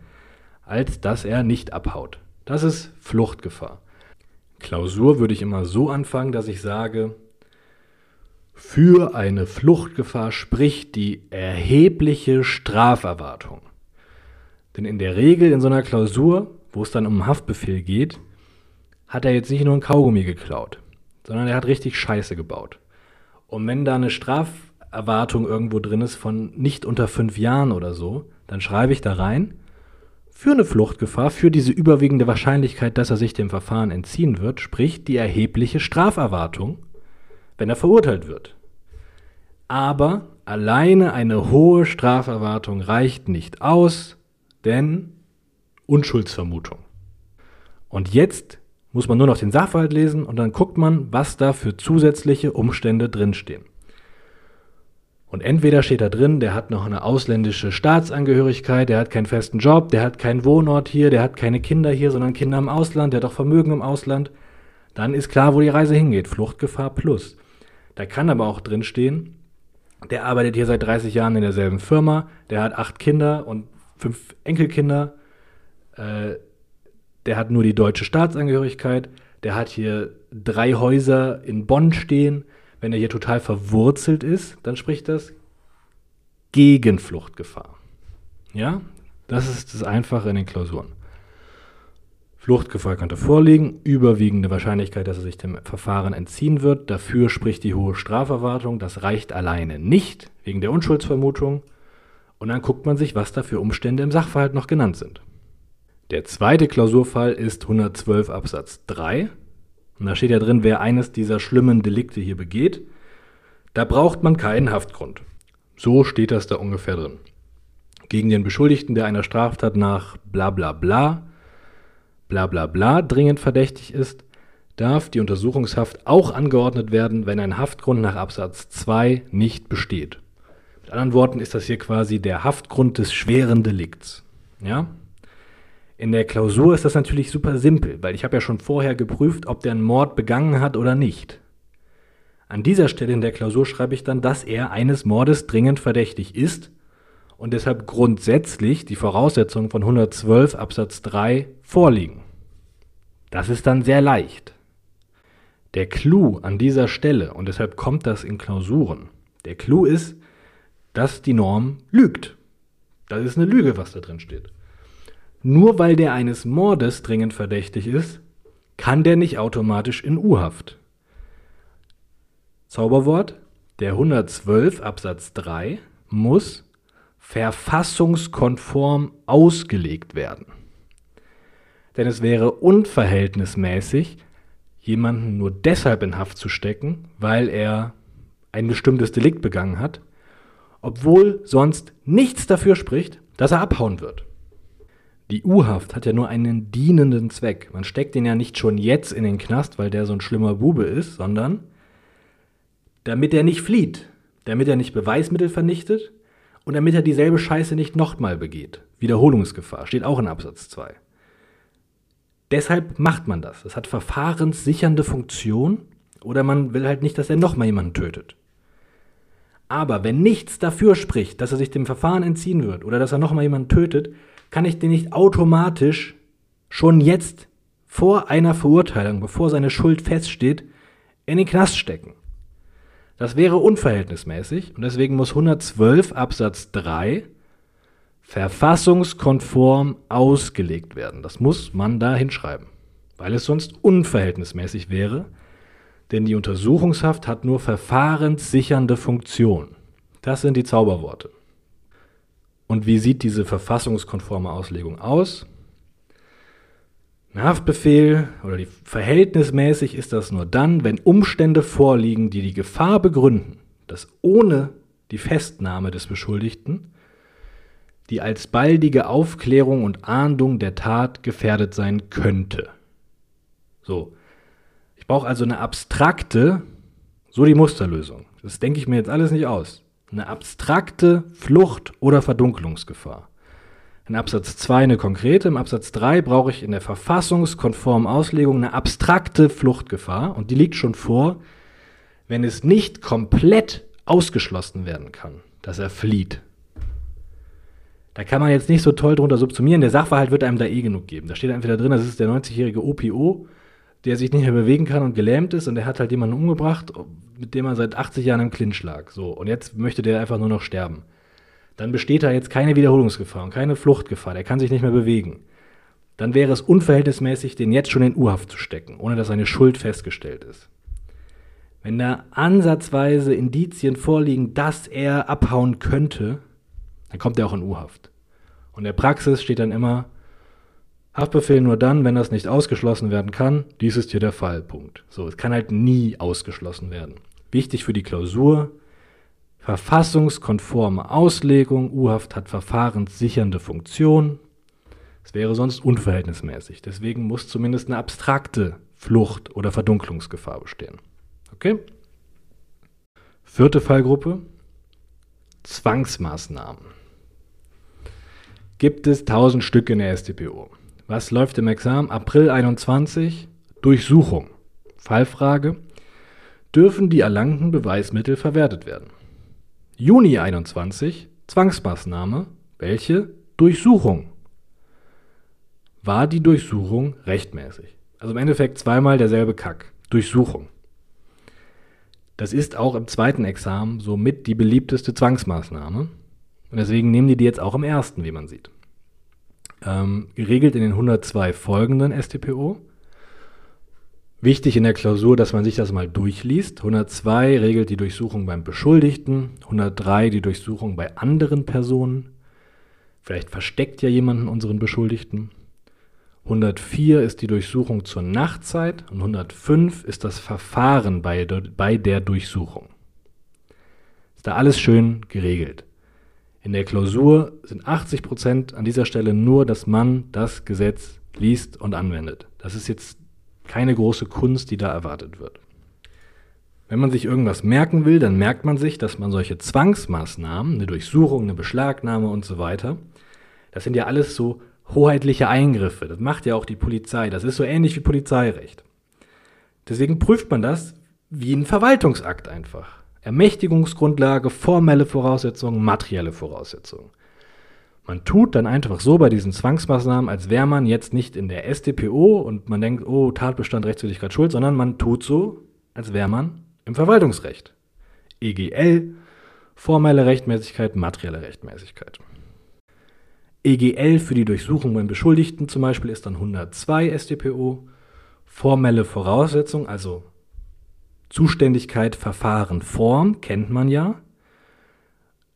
als dass er nicht abhaut. Das ist Fluchtgefahr. Klausur würde ich immer so anfangen, dass ich sage, für eine Fluchtgefahr spricht die erhebliche Straferwartung. Denn in der Regel in so einer Klausur, wo es dann um einen Haftbefehl geht, hat er jetzt nicht nur ein Kaugummi geklaut, sondern er hat richtig Scheiße gebaut. Und wenn da eine Straferwartung irgendwo drin ist von nicht unter fünf Jahren oder so, dann schreibe ich da rein, für eine Fluchtgefahr, für diese überwiegende Wahrscheinlichkeit, dass er sich dem Verfahren entziehen wird, spricht die erhebliche Straferwartung wenn er verurteilt wird. Aber alleine eine hohe Straferwartung reicht nicht aus, denn Unschuldsvermutung. Und jetzt muss man nur noch den Sachverhalt lesen und dann guckt man, was da für zusätzliche Umstände drinstehen. Und entweder steht da drin, der hat noch eine ausländische Staatsangehörigkeit, der hat keinen festen Job, der hat keinen Wohnort hier, der hat keine Kinder hier, sondern Kinder im Ausland, der hat auch Vermögen im Ausland. Dann ist klar, wo die Reise hingeht. Fluchtgefahr plus. Da kann aber auch drin stehen, der arbeitet hier seit 30 Jahren in derselben Firma, der hat acht Kinder und fünf Enkelkinder, äh, der hat nur die deutsche Staatsangehörigkeit, der hat hier drei Häuser in Bonn stehen. Wenn er hier total verwurzelt ist, dann spricht das gegen Fluchtgefahr. Ja, das ist das Einfache in den Klausuren. Fluchtgefahr könnte vorliegen, überwiegende Wahrscheinlichkeit, dass er sich dem Verfahren entziehen wird. Dafür spricht die hohe Straferwartung. Das reicht alleine nicht, wegen der Unschuldsvermutung. Und dann guckt man sich, was da für Umstände im Sachverhalt noch genannt sind. Der zweite Klausurfall ist 112 Absatz 3. Und da steht ja drin, wer eines dieser schlimmen Delikte hier begeht. Da braucht man keinen Haftgrund. So steht das da ungefähr drin. Gegen den Beschuldigten, der einer Straftat nach bla bla bla bla bla bla dringend verdächtig ist, darf die Untersuchungshaft auch angeordnet werden, wenn ein Haftgrund nach Absatz 2 nicht besteht. Mit anderen Worten ist das hier quasi der Haftgrund des schweren Delikts. Ja? In der Klausur ist das natürlich super simpel, weil ich habe ja schon vorher geprüft, ob der einen Mord begangen hat oder nicht. An dieser Stelle in der Klausur schreibe ich dann, dass er eines Mordes dringend verdächtig ist und deshalb grundsätzlich die Voraussetzungen von 112 Absatz 3 vorliegen. Das ist dann sehr leicht. Der Clou an dieser Stelle, und deshalb kommt das in Klausuren, der Clou ist, dass die Norm lügt. Das ist eine Lüge, was da drin steht. Nur weil der eines Mordes dringend verdächtig ist, kann der nicht automatisch in U-Haft. Zauberwort, der 112 Absatz 3 muss verfassungskonform ausgelegt werden. Denn es wäre unverhältnismäßig, jemanden nur deshalb in Haft zu stecken, weil er ein bestimmtes Delikt begangen hat, obwohl sonst nichts dafür spricht, dass er abhauen wird. Die U-Haft hat ja nur einen dienenden Zweck. Man steckt ihn ja nicht schon jetzt in den Knast, weil der so ein schlimmer Bube ist, sondern damit er nicht flieht, damit er nicht Beweismittel vernichtet und damit er dieselbe Scheiße nicht nochmal begeht. Wiederholungsgefahr steht auch in Absatz 2. Deshalb macht man das. Es hat verfahrenssichernde Funktion oder man will halt nicht, dass er nochmal jemanden tötet. Aber wenn nichts dafür spricht, dass er sich dem Verfahren entziehen wird oder dass er nochmal jemanden tötet, kann ich den nicht automatisch schon jetzt vor einer Verurteilung, bevor seine Schuld feststeht, in den Knast stecken. Das wäre unverhältnismäßig und deswegen muss 112 Absatz 3 verfassungskonform ausgelegt werden. Das muss man da hinschreiben, weil es sonst unverhältnismäßig wäre, denn die Untersuchungshaft hat nur verfahrenssichernde Funktion. Das sind die Zauberworte. Und wie sieht diese verfassungskonforme Auslegung aus? Ein Haftbefehl oder die verhältnismäßig ist das nur dann, wenn Umstände vorliegen, die die Gefahr begründen, dass ohne die Festnahme des Beschuldigten die als baldige Aufklärung und Ahndung der Tat gefährdet sein könnte. So. Ich brauche also eine abstrakte, so die Musterlösung. Das denke ich mir jetzt alles nicht aus. Eine abstrakte Flucht- oder Verdunkelungsgefahr. In Absatz 2 eine konkrete, im Absatz 3 brauche ich in der verfassungskonformen Auslegung eine abstrakte Fluchtgefahr und die liegt schon vor, wenn es nicht komplett ausgeschlossen werden kann, dass er flieht. Da kann man jetzt nicht so toll drunter subsumieren. Der Sachverhalt wird einem da eh genug geben. Da steht entweder drin, das ist der 90-jährige OPO, der sich nicht mehr bewegen kann und gelähmt ist und der hat halt jemanden umgebracht, mit dem er seit 80 Jahren im Clinch lag. So, und jetzt möchte der einfach nur noch sterben. Dann besteht da jetzt keine Wiederholungsgefahr und keine Fluchtgefahr. Der kann sich nicht mehr bewegen. Dann wäre es unverhältnismäßig, den jetzt schon in U-Haft zu stecken, ohne dass seine Schuld festgestellt ist. Wenn da ansatzweise Indizien vorliegen, dass er abhauen könnte, dann kommt er auch in U-Haft. Und der Praxis steht dann immer, Haftbefehl nur dann, wenn das nicht ausgeschlossen werden kann. Dies ist hier der Fall. Punkt. So, es kann halt nie ausgeschlossen werden. Wichtig für die Klausur, verfassungskonforme Auslegung. U-Haft hat verfahrenssichernde Funktion. Es wäre sonst unverhältnismäßig. Deswegen muss zumindest eine abstrakte Flucht- oder Verdunklungsgefahr bestehen. Okay? Vierte Fallgruppe. Zwangsmaßnahmen. Gibt es 1000 Stück in der StPO. Was läuft im Examen? April 21. Durchsuchung. Fallfrage. Dürfen die erlangten Beweismittel verwertet werden? Juni 21. Zwangsmaßnahme. Welche? Durchsuchung. War die Durchsuchung rechtmäßig? Also im Endeffekt zweimal derselbe Kack. Durchsuchung. Das ist auch im zweiten Examen somit die beliebteste Zwangsmaßnahme. Und deswegen nehmen die die jetzt auch im ersten, wie man sieht ähm, geregelt in den 102 folgenden StPO. Wichtig in der Klausur, dass man sich das mal durchliest. 102 regelt die Durchsuchung beim Beschuldigten, 103 die Durchsuchung bei anderen Personen. Vielleicht versteckt ja jemanden unseren Beschuldigten. 104 ist die Durchsuchung zur Nachtzeit und 105 ist das Verfahren bei, bei der Durchsuchung. Ist da alles schön geregelt. In der Klausur sind 80 Prozent an dieser Stelle nur, dass man das Gesetz liest und anwendet. Das ist jetzt keine große Kunst, die da erwartet wird. Wenn man sich irgendwas merken will, dann merkt man sich, dass man solche Zwangsmaßnahmen, eine Durchsuchung, eine Beschlagnahme und so weiter, das sind ja alles so hoheitliche Eingriffe. Das macht ja auch die Polizei. Das ist so ähnlich wie Polizeirecht. Deswegen prüft man das wie ein Verwaltungsakt einfach. Ermächtigungsgrundlage, formelle Voraussetzungen, materielle Voraussetzungen. Man tut dann einfach so bei diesen Zwangsmaßnahmen, als wäre man jetzt nicht in der StPO und man denkt, oh, Tatbestand, Rechtswidrigkeit, Schuld, sondern man tut so, als wäre man im Verwaltungsrecht. EGL, formelle Rechtmäßigkeit, materielle Rechtmäßigkeit. EGL für die Durchsuchung beim Beschuldigten zum Beispiel ist dann 102 StPO. Formelle Voraussetzung, also Zuständigkeit, Verfahren, Form kennt man ja.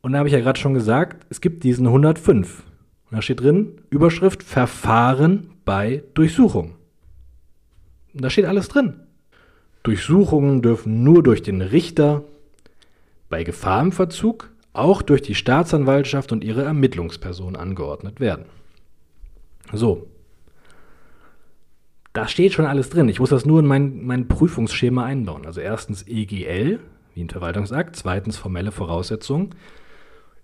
Und da habe ich ja gerade schon gesagt, es gibt diesen 105. Und da steht drin, Überschrift Verfahren bei Durchsuchung. Und da steht alles drin. Durchsuchungen dürfen nur durch den Richter, bei Gefahr im Verzug auch durch die Staatsanwaltschaft und ihre Ermittlungsperson angeordnet werden. So, da steht schon alles drin. Ich muss das nur in mein, mein Prüfungsschema einbauen. Also erstens EGL, wie ein Verwaltungsakt, zweitens formelle Voraussetzungen.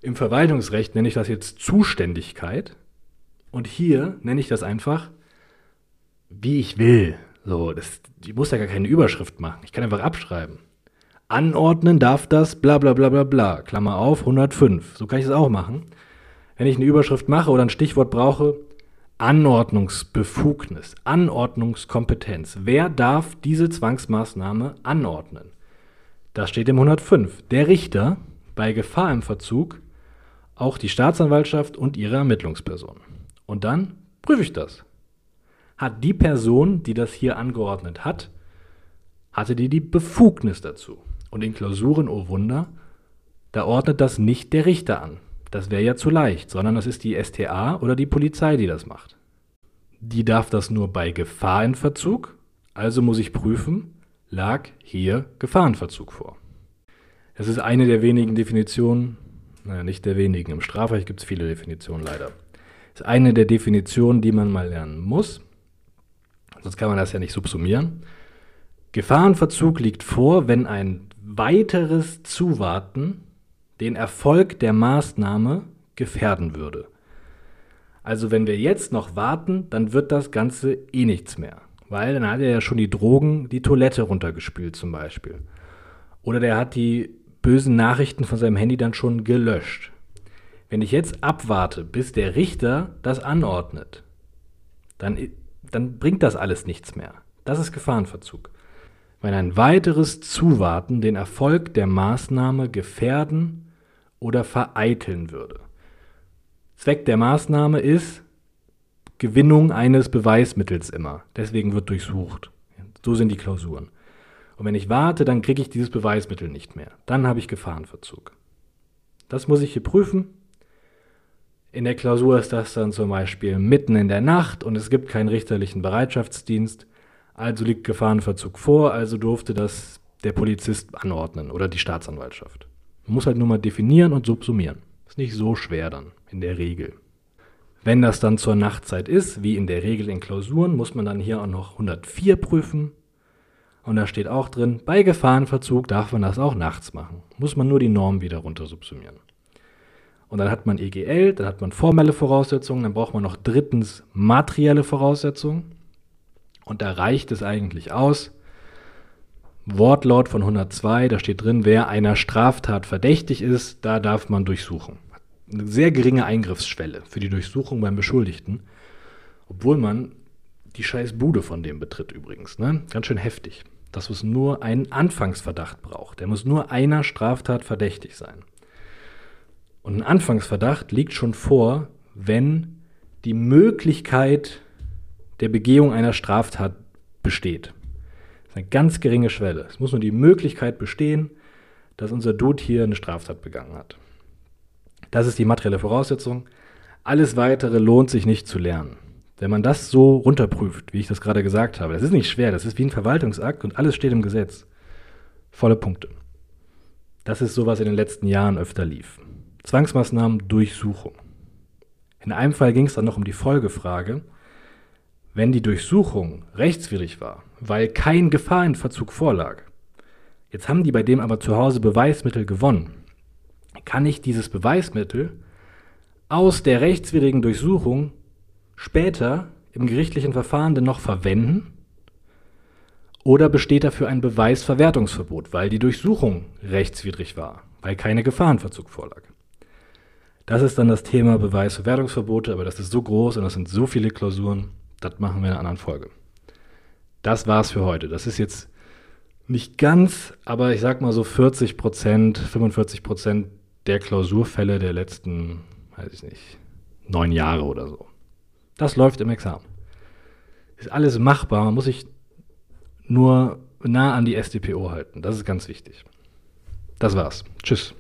Im Verwaltungsrecht nenne ich das jetzt Zuständigkeit. Und hier nenne ich das einfach, wie ich will. So, das, ich muss ja gar keine Überschrift machen. Ich kann einfach abschreiben. Anordnen darf das, bla bla bla bla bla. Klammer auf, 105. So kann ich das auch machen. Wenn ich eine Überschrift mache oder ein Stichwort brauche, Anordnungsbefugnis, Anordnungskompetenz. Wer darf diese Zwangsmaßnahme anordnen? Das steht im 105. Der Richter bei Gefahr im Verzug, auch die Staatsanwaltschaft und ihre Ermittlungsperson. Und dann prüfe ich das. Hat die Person, die das hier angeordnet hat, hatte die die Befugnis dazu? Und in Klausuren, oh Wunder, da ordnet das nicht der Richter an. Das wäre ja zu leicht, sondern das ist die STA oder die Polizei, die das macht. Die darf das nur bei Gefahr in Verzug, also muss ich prüfen, lag hier Gefahrenverzug vor. Es ist eine der wenigen Definitionen, naja, nicht der wenigen, im Strafrecht gibt es viele Definitionen leider. Es ist eine der Definitionen, die man mal lernen muss, sonst kann man das ja nicht subsumieren. Gefahrenverzug liegt vor, wenn ein weiteres Zuwarten den Erfolg der Maßnahme gefährden würde. Also wenn wir jetzt noch warten, dann wird das Ganze eh nichts mehr. Weil dann hat er ja schon die Drogen, die Toilette runtergespült zum Beispiel. Oder der hat die bösen Nachrichten von seinem Handy dann schon gelöscht. Wenn ich jetzt abwarte, bis der Richter das anordnet, dann, dann bringt das alles nichts mehr. Das ist Gefahrenverzug. Wenn ein weiteres Zuwarten den Erfolg der Maßnahme gefährden oder vereiteln würde. Zweck der Maßnahme ist Gewinnung eines Beweismittels immer. Deswegen wird durchsucht. So sind die Klausuren. Und wenn ich warte, dann kriege ich dieses Beweismittel nicht mehr. Dann habe ich Gefahrenverzug. Das muss ich hier prüfen. In der Klausur ist das dann zum Beispiel mitten in der Nacht und es gibt keinen richterlichen Bereitschaftsdienst. Also liegt Gefahrenverzug vor, also durfte das der Polizist anordnen oder die Staatsanwaltschaft. Man muss halt nur mal definieren und subsumieren. Ist nicht so schwer dann, in der Regel. Wenn das dann zur Nachtzeit ist, wie in der Regel in Klausuren, muss man dann hier auch noch 104 prüfen. Und da steht auch drin, bei Gefahrenverzug darf man das auch nachts machen. Muss man nur die Norm wieder runter subsumieren. Und dann hat man EGL, dann hat man formelle Voraussetzungen, dann braucht man noch drittens materielle Voraussetzungen. Und da reicht es eigentlich aus, Wortlaut von 102, da steht drin, wer einer Straftat verdächtig ist, da darf man durchsuchen. Eine sehr geringe Eingriffsschwelle für die Durchsuchung beim Beschuldigten, obwohl man die scheiß Bude von dem betritt übrigens. Ne? Ganz schön heftig. Dass es nur einen Anfangsverdacht braucht. Der muss nur einer Straftat verdächtig sein. Und ein Anfangsverdacht liegt schon vor, wenn die Möglichkeit der Begehung einer Straftat besteht. Eine ganz geringe Schwelle. Es muss nur die Möglichkeit bestehen, dass unser Dude hier eine Straftat begangen hat. Das ist die materielle Voraussetzung. Alles weitere lohnt sich nicht zu lernen. Wenn man das so runterprüft, wie ich das gerade gesagt habe, das ist nicht schwer, das ist wie ein Verwaltungsakt und alles steht im Gesetz. Volle Punkte. Das ist so, was in den letzten Jahren öfter lief. Zwangsmaßnahmen, Durchsuchung. In einem Fall ging es dann noch um die Folgefrage, wenn die Durchsuchung rechtswidrig war, weil kein Gefahrenverzug vorlag, jetzt haben die bei dem aber zu Hause Beweismittel gewonnen, kann ich dieses Beweismittel aus der rechtswidrigen Durchsuchung später im gerichtlichen Verfahren denn noch verwenden? Oder besteht dafür ein Beweisverwertungsverbot, weil die Durchsuchung rechtswidrig war, weil keine Gefahrenverzug vorlag? Das ist dann das Thema Beweisverwertungsverbote, aber das ist so groß und das sind so viele Klausuren, das machen wir in einer anderen Folge. Das war's für heute. Das ist jetzt nicht ganz, aber ich sag mal so 40 Prozent, 45 Prozent der Klausurfälle der letzten, weiß ich nicht, neun Jahre oder so. Das läuft im Examen. Ist alles machbar, man muss sich nur nah an die SDPO halten. Das ist ganz wichtig. Das war's. Tschüss.